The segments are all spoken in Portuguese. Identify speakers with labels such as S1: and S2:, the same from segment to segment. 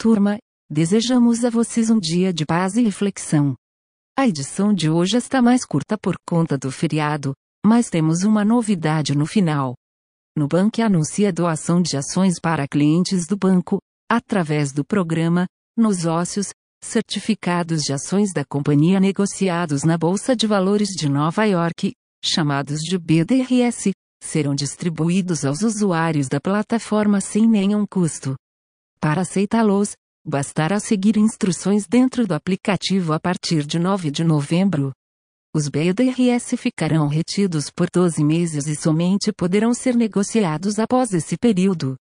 S1: Turma, desejamos a vocês um dia de paz e reflexão. A edição de hoje está mais curta por conta do feriado, mas temos uma novidade no final. Nubank anuncia doação de ações para clientes do banco, através do programa, nos ócios, certificados de ações da companhia negociados na Bolsa de Valores de Nova York, chamados de BDRS, serão distribuídos aos usuários da plataforma sem nenhum custo. Para aceitá-los, bastará seguir instruções dentro do aplicativo a partir de 9 de novembro. Os BDRS ficarão retidos por 12 meses e somente poderão ser negociados após esse período.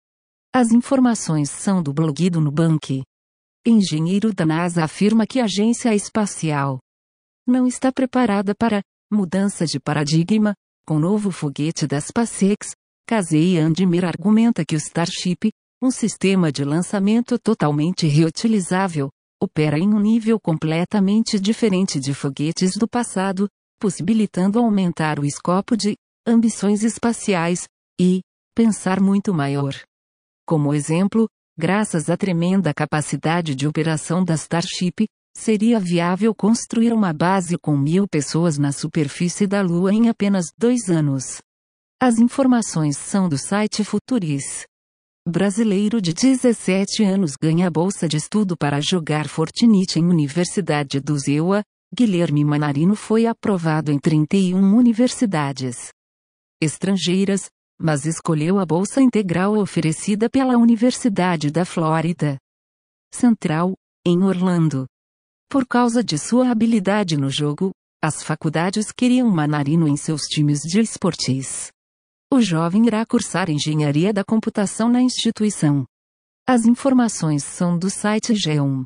S1: As informações são do blog do Nubank. Engenheiro da NASA afirma que a agência espacial não está preparada para mudança de paradigma, com o novo foguete da SpaceX. Casey Andimir argumenta que o Starship, um sistema de lançamento totalmente reutilizável, opera em um nível completamente diferente de foguetes do passado, possibilitando aumentar o escopo de ambições espaciais e pensar muito maior. Como exemplo, graças à tremenda capacidade de operação da Starship, seria viável construir uma base com mil pessoas na superfície da Lua em apenas dois anos. As informações são do site Futuris. Brasileiro de 17 anos ganha bolsa de estudo para jogar Fortnite em Universidade do Zewa. Guilherme Manarino foi aprovado em 31 universidades estrangeiras, mas escolheu a bolsa integral oferecida pela Universidade da Flórida Central, em Orlando. Por causa de sua habilidade no jogo, as faculdades queriam Manarino em seus times de esportes. O jovem irá cursar engenharia da computação na instituição. As informações são do site G1.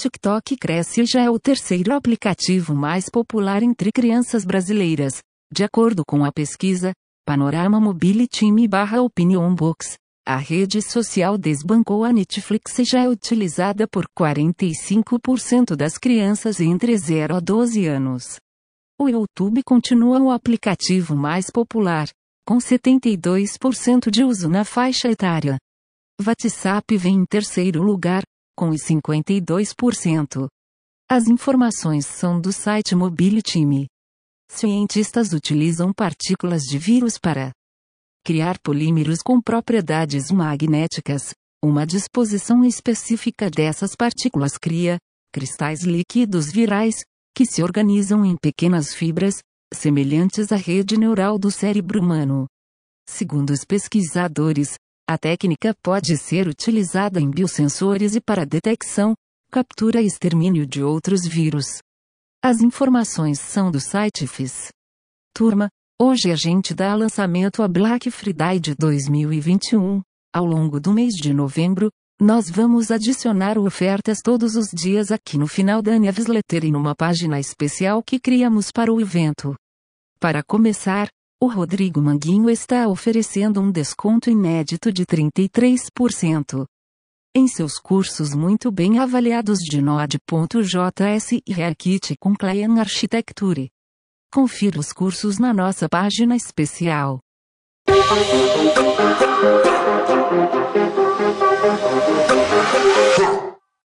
S1: TikTok cresce e já é o terceiro aplicativo mais popular entre crianças brasileiras, de acordo com a pesquisa Panorama Mobile Time barra Opinion Box. A rede social desbancou a Netflix e já é utilizada por 45% das crianças entre 0 a 12 anos. O YouTube continua o aplicativo mais popular, com 72% de uso na faixa etária. WhatsApp vem em terceiro lugar, com 52%. As informações são do site Mobile Time. Cientistas utilizam partículas de vírus para criar polímeros com propriedades magnéticas. Uma disposição específica dessas partículas cria cristais líquidos virais, que se organizam em pequenas fibras, semelhantes à rede neural do cérebro humano. Segundo os pesquisadores, a técnica pode ser utilizada em biosensores e para detecção, captura e extermínio de outros vírus. As informações são do site FIS. Turma, hoje a gente dá lançamento a Black Friday de 2021. Ao longo do mês de novembro, nós vamos adicionar ofertas todos os dias aqui no final da newsletter e numa página especial que criamos para o evento. Para começar, o Rodrigo Manguinho está oferecendo um desconto inédito de 33%. Em seus cursos muito bem avaliados de Node.js e React com Clean Architecture. Confira os cursos na nossa página especial. Thank you.